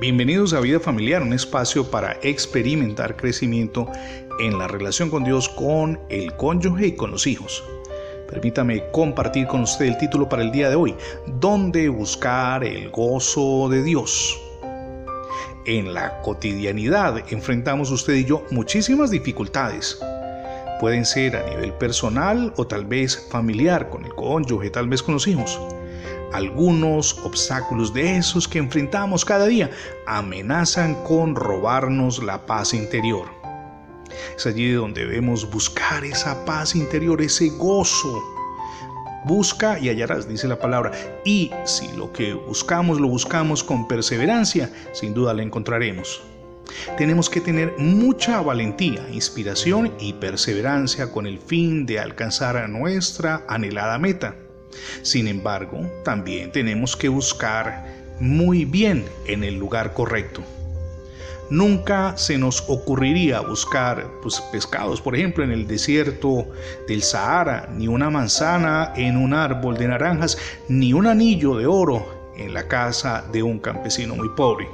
Bienvenidos a Vida Familiar, un espacio para experimentar crecimiento en la relación con Dios, con el cónyuge y con los hijos. Permítame compartir con usted el título para el día de hoy, ¿Dónde buscar el gozo de Dios? En la cotidianidad enfrentamos usted y yo muchísimas dificultades. Pueden ser a nivel personal o tal vez familiar con el cónyuge, tal vez con los hijos. Algunos obstáculos de esos que enfrentamos cada día amenazan con robarnos la paz interior. Es allí donde debemos buscar esa paz interior, ese gozo. Busca y hallarás, dice la palabra. Y si lo que buscamos lo buscamos con perseverancia, sin duda lo encontraremos. Tenemos que tener mucha valentía, inspiración y perseverancia con el fin de alcanzar a nuestra anhelada meta. Sin embargo, también tenemos que buscar muy bien en el lugar correcto. Nunca se nos ocurriría buscar pues, pescados, por ejemplo, en el desierto del Sahara, ni una manzana en un árbol de naranjas, ni un anillo de oro en la casa de un campesino muy pobre.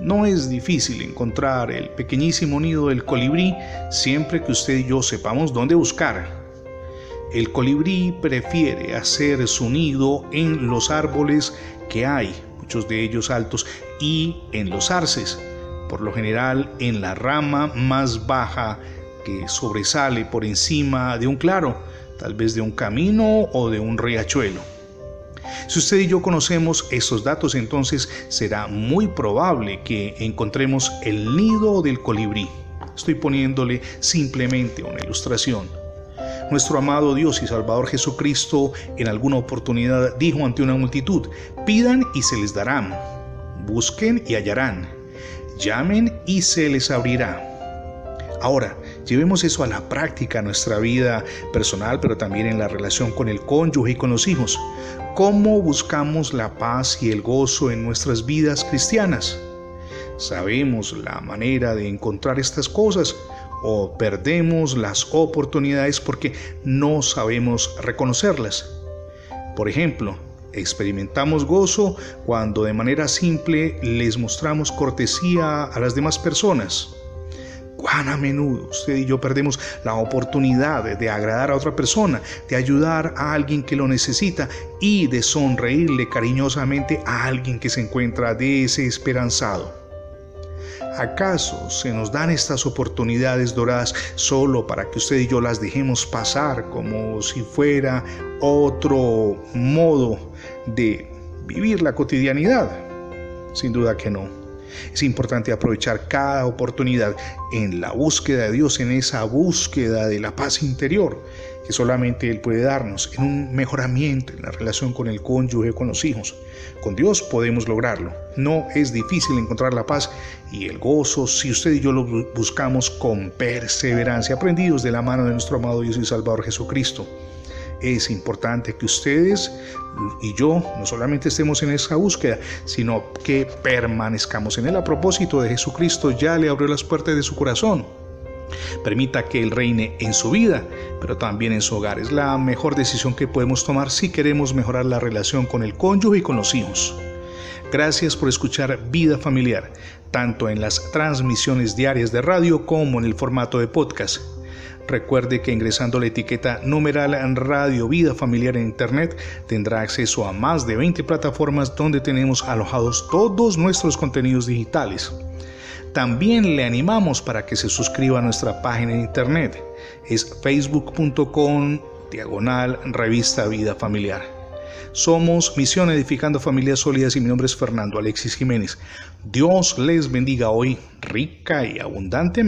No es difícil encontrar el pequeñísimo nido del colibrí siempre que usted y yo sepamos dónde buscar el colibrí prefiere hacer su nido en los árboles que hay, muchos de ellos altos, y en los arces, por lo general en la rama más baja que sobresale por encima de un claro, tal vez de un camino o de un riachuelo. Si usted y yo conocemos esos datos, entonces será muy probable que encontremos el nido del colibrí. Estoy poniéndole simplemente una ilustración. Nuestro amado Dios y Salvador Jesucristo en alguna oportunidad dijo ante una multitud, pidan y se les darán, busquen y hallarán, llamen y se les abrirá. Ahora, llevemos eso a la práctica en nuestra vida personal, pero también en la relación con el cónyuge y con los hijos. ¿Cómo buscamos la paz y el gozo en nuestras vidas cristianas? Sabemos la manera de encontrar estas cosas o perdemos las oportunidades porque no sabemos reconocerlas. Por ejemplo, experimentamos gozo cuando de manera simple les mostramos cortesía a las demás personas. Cuán a menudo usted y yo perdemos la oportunidad de agradar a otra persona, de ayudar a alguien que lo necesita y de sonreírle cariñosamente a alguien que se encuentra desesperanzado. ¿Acaso se nos dan estas oportunidades doradas solo para que usted y yo las dejemos pasar como si fuera otro modo de vivir la cotidianidad? Sin duda que no. Es importante aprovechar cada oportunidad en la búsqueda de Dios, en esa búsqueda de la paz interior que solamente Él puede darnos, en un mejoramiento en la relación con el cónyuge, con los hijos. Con Dios podemos lograrlo. No es difícil encontrar la paz y el gozo si usted y yo lo buscamos con perseverancia, aprendidos de la mano de nuestro amado Dios y Salvador Jesucristo. Es importante que ustedes y yo no solamente estemos en esa búsqueda, sino que permanezcamos en él. A propósito de Jesucristo, ya le abrió las puertas de su corazón. Permita que Él reine en su vida, pero también en su hogar. Es la mejor decisión que podemos tomar si queremos mejorar la relación con el cónyuge y con los hijos. Gracias por escuchar Vida Familiar, tanto en las transmisiones diarias de radio como en el formato de podcast. Recuerde que ingresando la etiqueta numeral Radio Vida Familiar en Internet tendrá acceso a más de 20 plataformas donde tenemos alojados todos nuestros contenidos digitales. También le animamos para que se suscriba a nuestra página en internet. Es facebook.com diagonal revista Vida Familiar. Somos Misión Edificando Familias Sólidas y mi nombre es Fernando Alexis Jiménez. Dios les bendiga hoy rica y abundantemente.